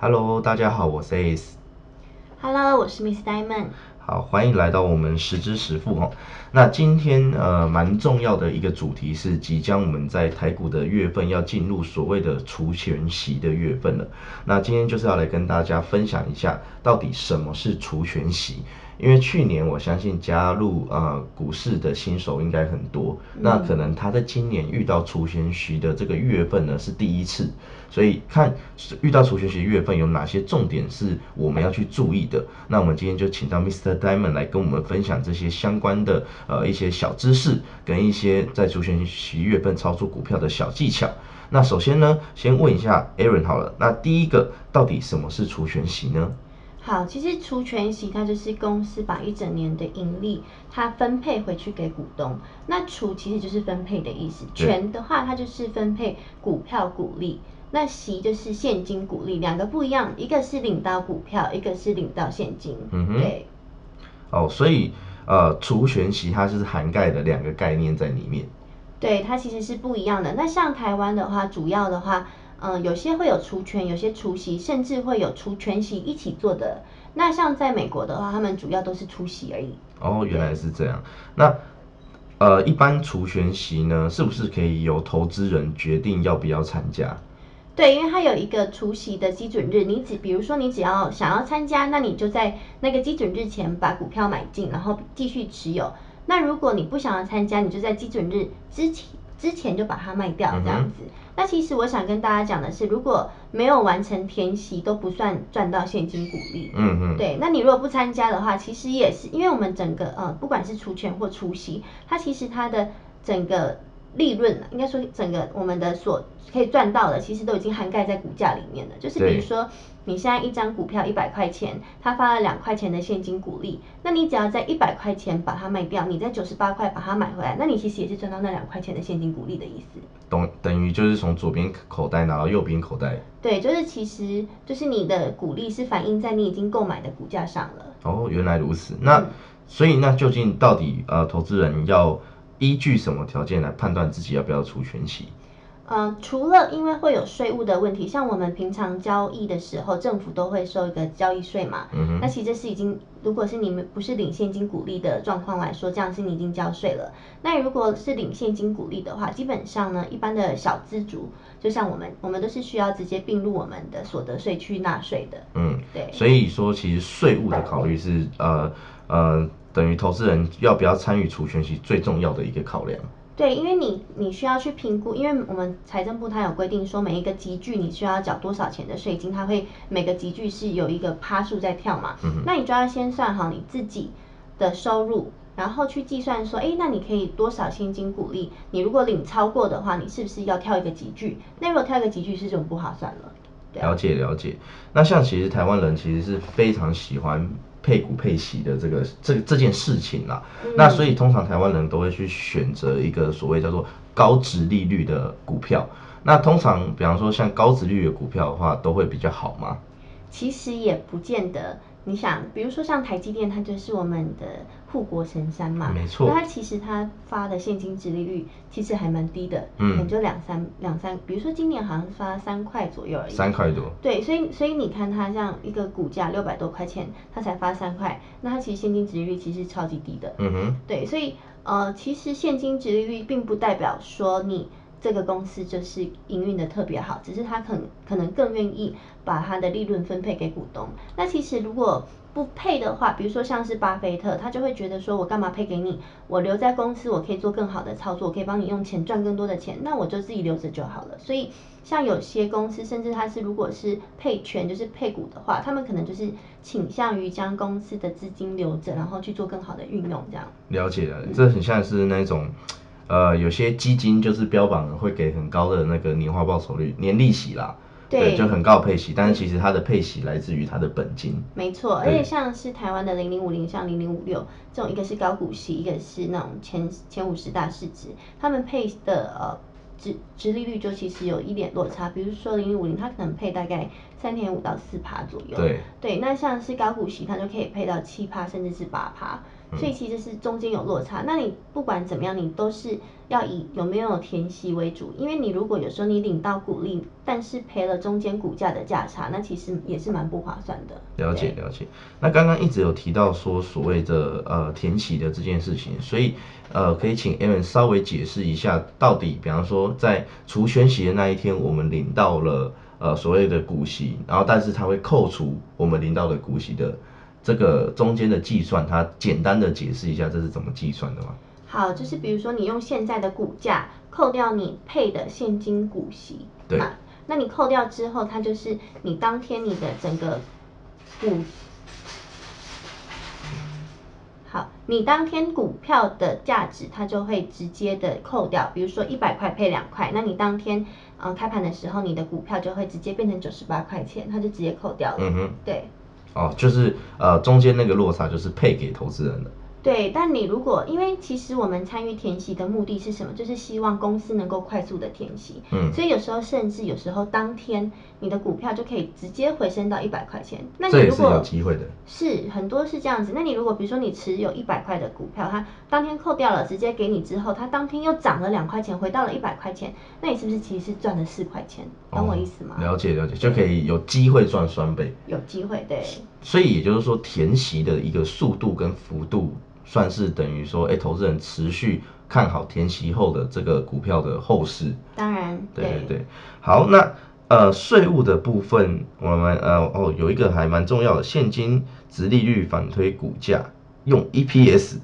Hello，大家好，我是 Ace。 Hello，我是 Miss Diamond。 好，欢迎来到我们十知实付哦。那今天呃蛮重要的一个主题是，即将我们在台股的月份要进入所谓的除权息的月份了。那今天就是要来跟大家分享一下，到底什么是除权息。因为去年我相信加入呃股市的新手应该很多，那可能他在今年遇到除权息的这个月份呢是第一次，所以看遇到除权息月份有哪些重点是我们要去注意的。那我们今天就请到 Mr. Diamond 来跟我们分享这些相关的呃一些小知识，跟一些在除权息月份操作股票的小技巧。那首先呢，先问一下 Aaron 好了，那第一个到底什么是除权息呢？好，其实除权息它就是公司把一整年的盈利它分配回去给股东。那除其实就是分配的意思，对权的话它就是分配股票股利，那息就是现金股利，两个不一样，一个是领到股票，一个是领到现金。嗯哼对。哦，所以呃除权息它是涵盖的两个概念在里面。对，它其实是不一样的。那像台湾的话，主要的话，嗯、有些会有除权，有些除息，甚至会有除权息一起做的。那像在美国的话，他们主要都是除息而已。哦，原来是这样。那呃，一般除权息呢，是不是可以由投资人决定要不要参加？对，因为它有一个除息的基准日，你只比如说你只要想要参加，那你就在那个基准日前把股票买进，然后继续持有。那如果你不想要参加，你就在基准日之前之前就把它卖掉，这样子。那其实我想跟大家讲的是，如果没有完成填息，都不算赚到现金股利。嗯嗯，对，那你如果不参加的话，其实也是因为我们整个呃，不管是除权或除息，它其实它的整个利润，应该说整个我们的所可以赚到的，其实都已经涵盖在股价里面了。就是比如说，你现在一张股票一百块钱，它发了两块钱的现金股利，那你只要在一百块钱把它卖掉，你在九十八块把它买回来，那你其实也是赚到那两块钱的现金股利的意思。等等于就是从左边口袋拿到右边口袋。对，就是其实就是你的股利是反映在你已经购买的股价上了。哦，原来如此。那、所以那究竟到底呃，投资人要依据什么条件来判断自己要不要出全息？呃，除了因为会有税务的问题，像我们平常交易的时候，政府都会收一个交易税嘛。嗯那其实这是已经，如果是你们不是领现金股利的状况来说，这样是你已经交税了。那如果是领现金股利的话，基本上呢，一般的小资族，就像我们，我们都是需要直接并入我们的所得税去纳税的。嗯，对。所以说其实税务的考虑是呃呃，等于投资人要不要参与除权息最重要的一个考量。对，因为你你需要去评估，因为我们财政部它有规定说每一个集聚你需要缴多少钱的税金，它会每个集聚是有一个趴数在跳嘛，那你就要先算好你自己的收入，然后去计算说，哎，那你可以多少现金股利？你如果领超过的话，你是不是要跳一个集聚？那如果跳一个集聚是就不划算了。了解了解。那像其实台湾人其实是非常喜欢配股配息的这个这这件事情啦。那所以通常台湾人都会去选择一个所谓叫做高值利率的股票。那通常比方说像高值利率的股票的话，都会比较好吗？其实也不见得。你想，比如说像台积电，它就是我们的护国神山嘛，没错那它其实它发的现金值利率其实还蛮低的，嗯可能就两三两三，比如说今年好像发三块左右而已。三块多。对，所以所以你看它这样一个股价六百多块钱，它才发三块，那它其实现金值利率其实超级低的。嗯哼，对，所以呃，其实现金值利率并不代表说你这个公司就是营运的特别好，只是他可能可能更愿意把它的利润分配给股东。那其实如果不配的话，比如说像是巴菲特，他就会觉得说我干嘛配给你？我留在公司，我可以做更好的操作，我可以帮你用钱赚更多的钱，那我就自己留着就好了。所以像有些公司，甚至它是如果是配权，就是配股的话，他们可能就是倾向于将公司的资金留着，然后去做更好的运用，这样。了解了，这很像是那种。呃，有些基金就是标榜会给很高的那个年化报酬率、年利息啦，对就很高配息，但是其实它的配息来自于它的本金。没错，而且像是台湾的零零五零、像零零五六这种，一个是高股息，一个是那种前前五十大市值，他们配的呃值值利率就其实有一点落差。比如说零零五零，它可能配大概三点五到四趴左右。对对，那像是高股息，它就可以配到七趴甚至是八趴。所以其实是中间有落差。那你不管怎么样，你都是要以有没有填息为主，因为你如果有时候你领到股利，但是赔了中间股价的价差，那其实也是蛮不划算的。了解了解。那刚刚一直有提到说所谓的呃填息的这件事情，所以呃可以请 Aaron 稍微解释一下，到底比方说在除权息的那一天，我们领到了呃所谓的股息，然后但是它会扣除我们领到的股息的。这个中间的计算，它简单的解释一下这是怎么计算的吗？好，就是比如说你用现在的股价扣掉你配的现金股息，对，那你扣掉之后，它就是你当天你的整个股，好，你当天股票的价值，它就会直接的扣掉。比如说一百块配两块，那你当天嗯开盘的时候，你的股票就会直接变成九十八块钱，它就直接扣掉了。嗯哼，对。哦，就是呃，中间那个落差就是配给投资人的。对，但你如果因为其实我们参与填息的目的是什么？就是希望公司能够快速的填息。嗯。所以有时候甚至有时候当天你的股票就可以直接回升到一百块钱。那你如果有机会的。是很多是这样子。那你如果比如说你持有一百块的股票，它当天扣掉了，直接给你之后，它当天又涨了两块钱，回到了一百块钱，那你是不是其实是赚了四块钱？懂我意思吗？了解了解，就可以有机会赚双倍。有机会，对。所以也就是说，填息的一个速度跟幅度。算是等于说，哎，投资人持续看好填息后的这个股票的后市。当然，对对对。好，那呃，税务的部分，我们呃哦，有一个还蛮重要的，现金值利率反推股价，用 EPS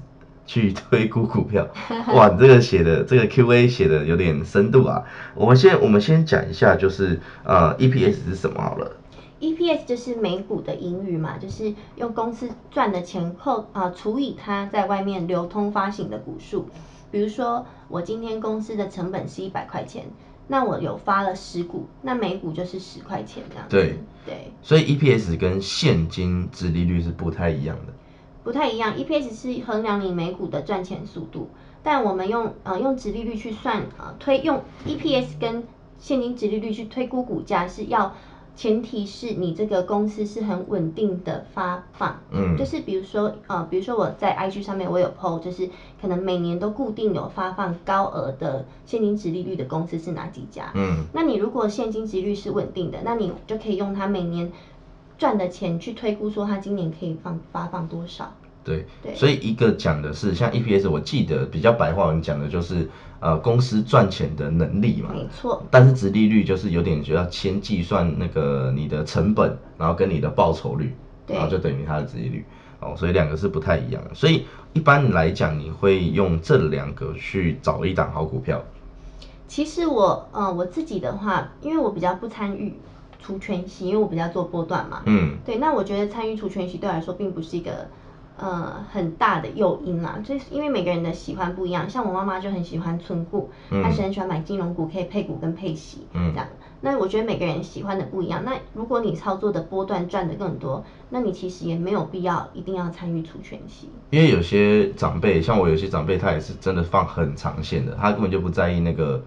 去推估股票。哇，这个写的这个 Q&A 写的有点深度啊。我们先我们先讲一下，就是呃，EPS 是什么好了。EPS 就是每股的盈余嘛，就是用公司赚的钱扣啊除以它在外面流通发行的股数。比如说我今天公司的成本是一百块钱，那我有发了十股，那每股就是十块钱这样。对对。所以 EPS 跟现金值利率是不太一样的。不太一样，EPS 是衡量你每股的赚钱速度，但我们用呃用值利率去算啊推用 EPS 跟现金值利率去推估股价是要。前提是你这个公司是很稳定的发放，嗯，就是比如说，呃，比如说我在 IG 上面我有 PO，就是可能每年都固定有发放高额的现金值利率的公司是哪几家，嗯，那你如果现金值率是稳定的，那你就可以用它每年赚的钱去推估说它今年可以放发放多少。对，所以一个讲的是像 EPS，我记得比较白话文讲的就是呃公司赚钱的能力嘛，没错。但是值利率就是有点就要先计算那个你的成本，然后跟你的报酬率，然后就等于它的值利率哦，所以两个是不太一样的。所以一般来讲，你会用这两个去找一档好股票。其实我呃我自己的话，因为我比较不参与除权息，因为我比较做波段嘛，嗯，对。那我觉得参与除权息对我来说并不是一个。呃，很大的诱因啦，就是因为每个人的喜欢不一样。像我妈妈就很喜欢存股，她是很喜欢买金融股，可以配股跟配息这样。那我觉得每个人喜欢的不一样。那如果你操作的波段赚的更多，那你其实也没有必要一定要参与除权息。因为有些长辈，像我有些长辈，他也是真的放很长线的，他根本就不在意那个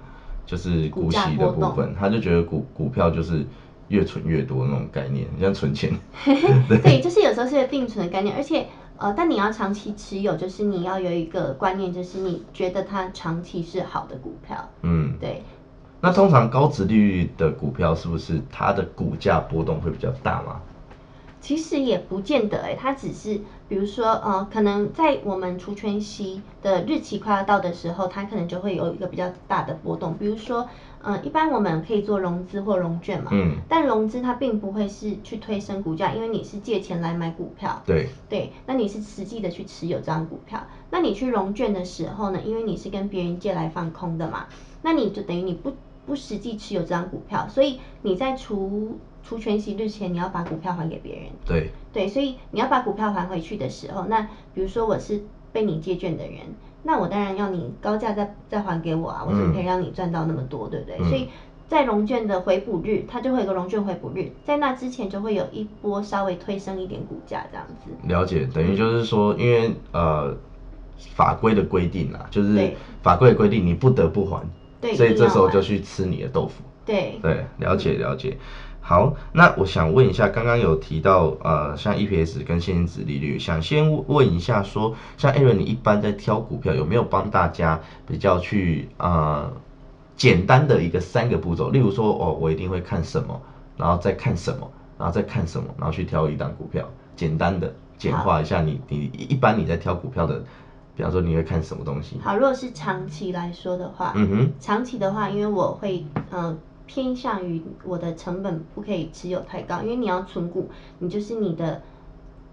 就是股息的部分，他就觉得股股票就是越存越多那种概念，像存钱。对，就是有时候是个定存的概念，而且。呃，但你要长期持有，就是你要有一个观念，就是你觉得它长期是好的股票。嗯，对。那通常高值利率的股票，是不是它的股价波动会比较大吗？其实也不见得哎，它只是比如说呃，可能在我们除权息的日期快要到的时候，它可能就会有一个比较大的波动。比如说，嗯，一般我们可以做融资或融券嘛，嗯，但融资它并不会是去推升股价，因为你是借钱来买股票，对，对，那你是实际的去持有这张股票。那你去融券的时候呢，因为你是跟别人借来放空的嘛，那你就等于你不不实际持有这张股票，所以你在除除权息日前，你要把股票还给别人。对对，所以你要把股票还回去的时候，那比如说我是被你借券的人，那我当然要你高价再再还给我啊，我怎么可以让你赚到那么多，对不对？所以在融券的回补日，它就会有个融券回补日，在那之前就会有一波稍微推升一点股价这样子。了解，等于就是说，因为呃法规的规定啊，就是法规的规定，你不得不还，所以这时候就去吃你的豆腐。对对，了解了解。好，那我想问一下，刚刚有提到呃，像 EPS 跟现金值利率，想先问一下说，像 Aaron，你一般在挑股票有没有帮大家比较去呃简单的一个三个步骤？例如说，哦，我一定会看什么，然后再看什么，然后再看什么，然后去挑一档股票，简单的简化一下你你一般你在挑股票的，比方说你会看什么东西？好，如果是长期来说的话，嗯哼，长期的话，因为我会呃偏向于我的成本不可以持有太高，因为你要存股，你就是你的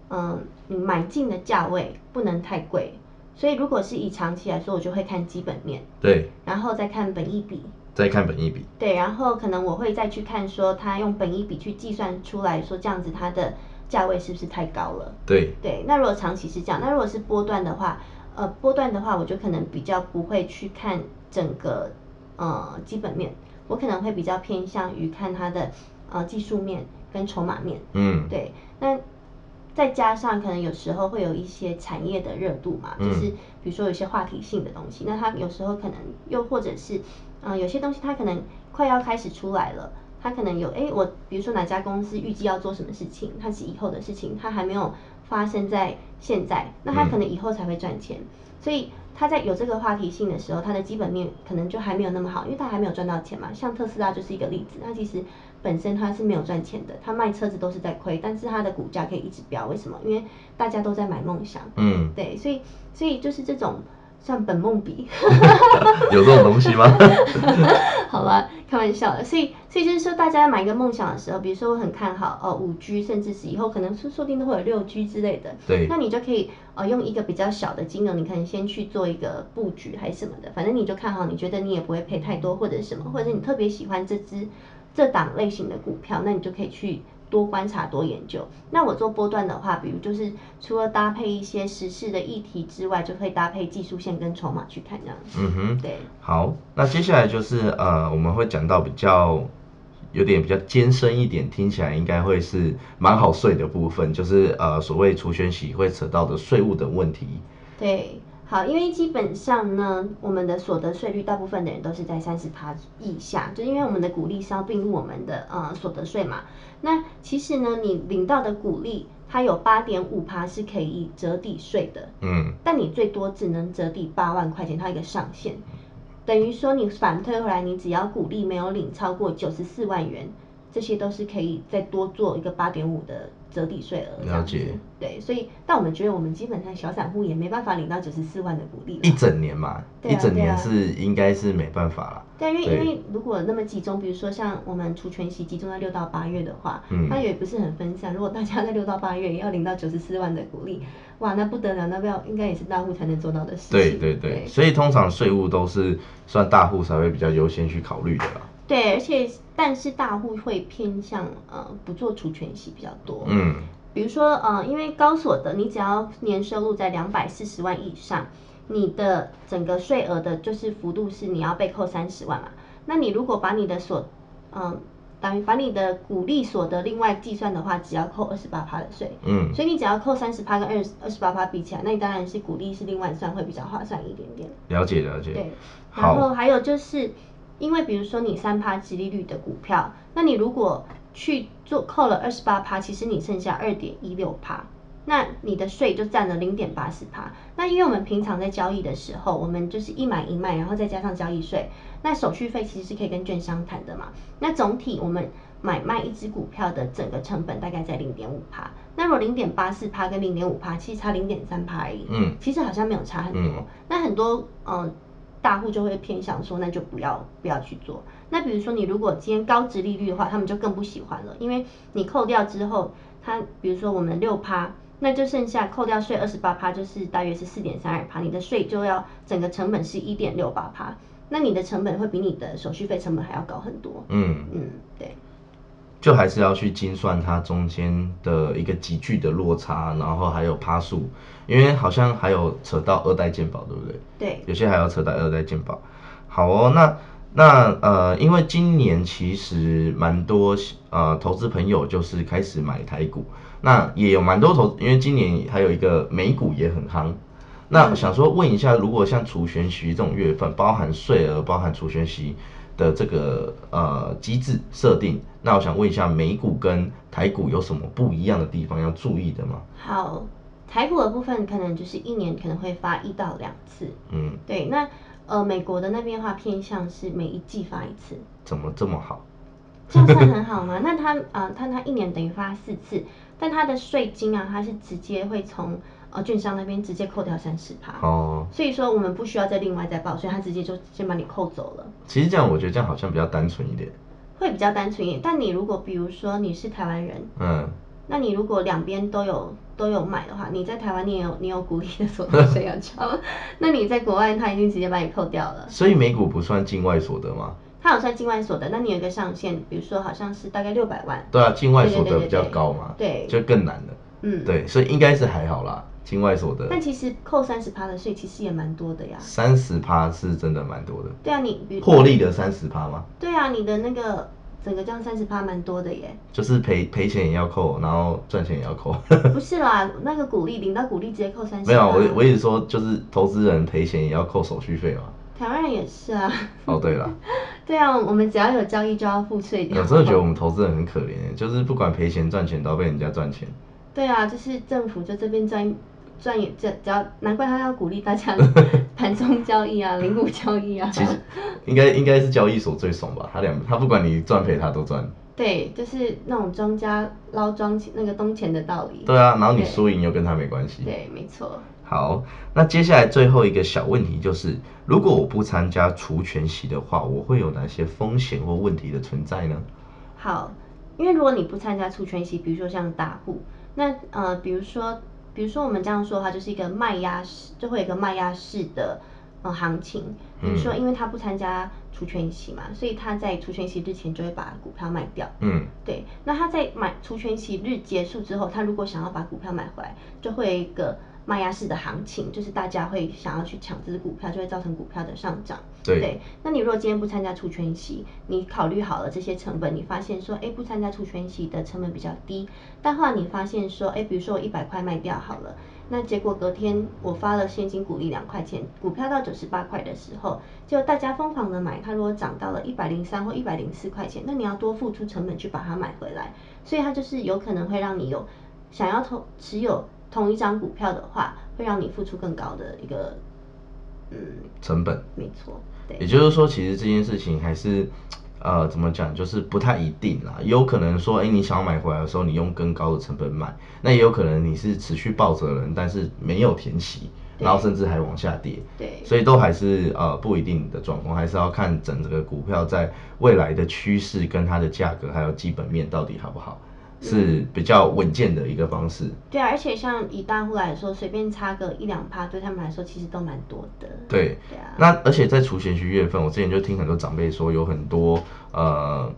嗯你买进的价位不能太贵，所以如果是以长期来说，我就会看基本面，对，然后再看本益比，再看本益比，对，然后可能我会再去看说它用本益比去计算出来说这样子它的价位是不是太高了。对，对，那如果长期是这样，那如果是波段的话，呃，波段的话，我就可能比较不会去看整个呃基本面，我可能会比较偏向于看它的呃技术面跟筹码面。嗯，对，那再加上可能有时候会有一些产业的热度嘛，就是嗯比如说有些话题性的东西，那它有时候可能又或者是嗯、呃有些东西它可能快要开始出来了。它可能有哎，我比如说哪家公司预计要做什么事情，它是以后的事情，它还没有发生在现在，那它可能以后才会赚钱。所以它在有这个话题性的时候，它的基本面可能就还没有那么好，因为它还没有赚到钱嘛。像特斯拉就是一个例子，它其实本身它是没有赚钱的，它卖车子都是在亏，但是它的股价可以一直飙，为什么？因为大家都在买梦想，嗯，对，所以所以就是这种算本梦比，有这种东西吗？好吧，开玩笑的。所以，所以就是说，大家买一个梦想的时候，比如说我很看好哦五 G，甚至是以后可能说说不定都会有六 G 之类的。对那你就可以呃用一个比较小的金额，你可能先去做一个布局还是什么的，反正你就看好，你觉得你也不会赔太多或者什么，或者是你特别喜欢这只这档类型的股票，那你就可以去。多观察，多研究。那我做波段的话，比如就是除了搭配一些时事的议题之外，就可以搭配技术线跟筹码去看这样子。嗯哼，对。好，那接下来就是呃，我们会讲到比较有点比较艰深一点，听起来应该会是蛮好睡的部分，就是呃所谓除权息会扯到的税务的问题。对，好，因为基本上呢，我们的所得税率大部分的人都是在三十趴以下，就因为我们的股利是要并入我们的呃所得税嘛。那其实呢，你领到的股利，它有八点五趴是可以折抵税的，嗯，但你最多只能折抵八万块钱，它一个上限。等于说你反推回来，你只要股利没有领超过九十四万元，这些都是可以再多做一个八点五的折抵税额。了解。对，所以但我们觉得我们基本上小散户也没办法领到九十四万的股利一整年嘛，对啊一整年是应该是没办法了。对，因为因为如果那么集中，比如说像我们除权息集中在六到八月的话，嗯它也不是很分散。如果大家在六到八月也要领到九十四万的股利，哇，那不得了，那不要应该也是大户才能做到的事情。对对对，所以通常税务都是算大户才会比较优先去考虑的啦。对，而且但是大户会偏向呃不做除权息比较多。嗯，比如说呃，因为高所得，你只要年收入在两百四十万以上，你的整个税额的就是幅度是你要被扣三十万嘛。那你如果把你的所嗯等于把你的股利所得另外计算的话，只要扣二十八趴的税。嗯所以你只要扣三十趴跟二二十八趴比起来，那你当然是股利是另外算会比较划算一点点。了解了解。对，好然后还有就是，因为比如说你三趴殖利率的股票，那你如果去做扣了二十八趴，其实你剩下二点一六趴，那你的税就占了零点八四趴。那因为我们平常在交易的时候，我们就是一买一卖，然后再加上交易税，那手续费其实是可以跟券商谈的嘛。那总体我们买卖一只股票的整个成本大概在零点五趴，那如果零点八四趴跟零点五趴，其实差零点三趴而已。嗯其实好像没有差很多。嗯那很多呃大户就会偏向说，那就不要不要去做。那比如说你如果今天高值利率的话，他们就更不喜欢了，因为你扣掉之后，它比如说我们六趴。那就剩下扣掉税二十八趴，就是大约是四点三二趴，你的税就要整个成本是一点六八趴，那你的成本会比你的手续费成本还要高很多。嗯，嗯，对。就还是要去精算它中间的一个急剧的落差，然后还有趴数，因为好像还有扯到二代健保，对不对？对，有些还要扯到二代健保。好哦，那那呃，因为今年其实蛮多呃投资朋友就是开始买台股，那也有蛮多投，因为今年还有一个美股也很夯。那想说问一下，如果像除权息这种月份，包含税额、包含除权息的这个呃机制设定。那我想问一下，美股跟台股有什么不一样的地方要注意的吗？好，台股的部分可能就是一年可能会发一到两次。嗯，对，那呃美国的那边的话偏向是每一季发一次。怎么这么好？这样算很好吗？那他啊，他他一年等于发四次，但他的税金啊，他是直接会从呃券商那边直接扣掉三十趴。哦。所以说我们不需要再另外再报，所以他直接就先把你扣走了。其实这样我觉得这样好像比较单纯一点。会比较单纯一点，但你如果比如说你是台湾人，嗯，那你如果两边都有都有买的话，你在台湾你也有你有股利的所得税要交，那你在国外他已经直接把你扣掉了。所以美股不算境外所得吗？它有算境外所得，那你有一个上限，比如说好像是大概六百万。对啊，境外所得比较高嘛，对，就更难了。嗯，对，所以应该是还好啦，境外所得。但其实扣三十趴的税，其实也蛮多的呀。三十趴是真的蛮多的。对啊，你获利的三十趴吗？对啊，你的那个整个这样三十趴蛮多的耶。就是赔赔钱也要扣，然后赚钱也要扣。不是啦，那个股利领到股利直接扣三十。没有，我我一直说就是投资人赔钱也要扣手续费嘛。台湾人也是啊。哦，对了。对啊，我们只要有交易就要付税。有时候觉得我们投资人很可怜，就是不管赔钱赚钱都要被人家赚钱。对啊，就是政府就这边赚赚也只只要，难怪他要鼓励大家 盘中交易啊，零股交易啊。其实应该应该是交易所最爽吧，他两他不管你赚赔他都赚。对，就是那种庄家捞庄那个东钱的道理。对啊，然后你输赢又跟他没关系。对，没错。好，那接下来最后一个小问题就是，如果我不参加除权息的话，我会有哪些风险或问题的存在呢？好，因为如果你不参加除权息，比如说像大户，那呃，比如说，比如说我们这样说的话，就是一个卖压式，就会有一个卖压式的呃行情。比如说，因为他不参加除权息嘛，所以他在除权息日前就会把股票卖掉。嗯，对。那他在买除权息日结束之后，他如果想要把股票买回来，就会有一个。卖压式的行情，就是大家会想要去抢这只股票，就会造成股票的上涨。对，那你如果今天不参加除权息，你考虑好了这些成本，你发现说，哎，不参加除权息的成本比较低，但后来你发现说，哎，比如说我一百块卖掉好了，那结果隔天我发了现金股利两块钱，股票到九十八块的时候，就大家疯狂的买，它如果涨到了一百零三或一百零四块钱，那你要多付出成本去把它买回来，所以它就是有可能会让你有想要投持有。同一张股票的话，会让你付出更高的一个嗯成本。没错，对。也就是说，其实这件事情还是 呃怎么讲，就是不太一定啦。有可能说，哎，你想要买回来的时候，你用更高的成本买，那也有可能你是持续抱着人，但是没有填息，然后甚至还往下跌。对。所以都还是呃不一定的状况，还是要看整个股票在未来的趋势跟它的价格还有基本面到底好不好。是比较稳健的一个方式。对啊，而且像以大户来说，随便差个一两趴，对他们来说其实都蛮多的。对，对啊。那而且在除权息月份，我之前就听很多长辈说，有很多呃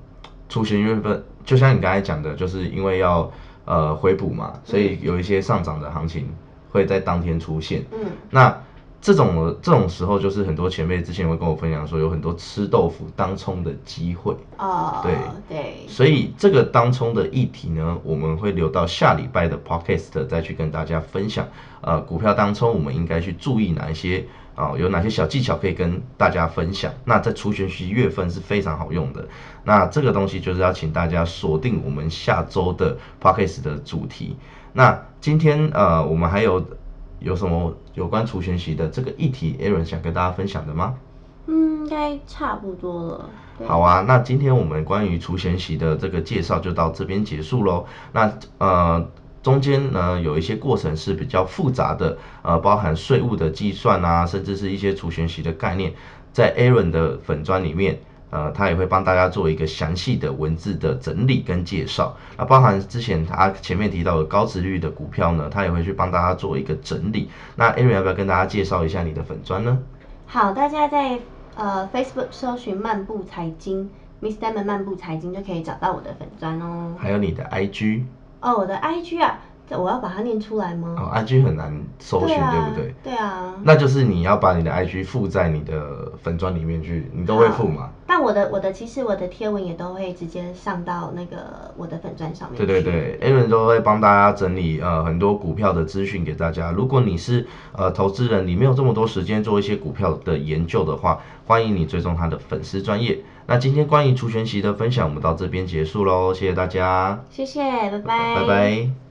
除权月份，就像你刚才讲的，就是因为要呃回补嘛，所以有一些上涨的行情会在当天出现。嗯。那这种这种时候，就是很多前辈之前会跟我分享说，有很多吃豆腐当冲的机会。哦，对对。所以这个当冲的议题呢，我们会留到下礼拜的 podcast 再去跟大家分享。呃，股票当冲我们应该去注意哪一些啊？有哪些小技巧可以跟大家分享？那在除权息月份是非常好用的。那这个东西就是要请大家锁定我们下周的 podcast 的主题。那今天呃，我们还有。有什么有关除权息的这个议题，Aaron 想跟大家分享的吗？嗯，应该差不多了。好啊，那今天我们关于除权息的这个介绍就到这边结束喽。那呃，中间呢有一些过程是比较复杂的，呃，包含税务的计算啊，甚至是一些除权息的概念，在 Aaron 的粉砖里面。呃，他也会帮大家做一个详细的文字的整理跟介绍。那包含之前他前面提到的高值率的股票呢，他也会去帮大家做一个整理。那 Aaron 要不要跟大家介绍一下你的粉砖呢？好，大家在呃 Facebook 搜寻漫步财经，Miss Diamond 漫步财经就可以找到我的粉砖哦。还有你的 IG？哦，我的 IG 啊。我要把它念出来吗？哦，IG 很难搜寻，对不对？对啊。那就是你要把你的 IG 附在你的粉砖里面去，你都会附嘛？但我的我的其实我的贴文也都会直接上到那个我的粉砖上面。对对对，Aaron 都会帮大家整理呃很多股票的资讯给大家。如果你是呃投资人，你没有这么多时间做一些股票的研究的话，欢迎你追踪他的粉丝专业。那今天关于除权息的分享，我们到这边结束喽，谢谢大家，谢谢，拜拜，拜拜。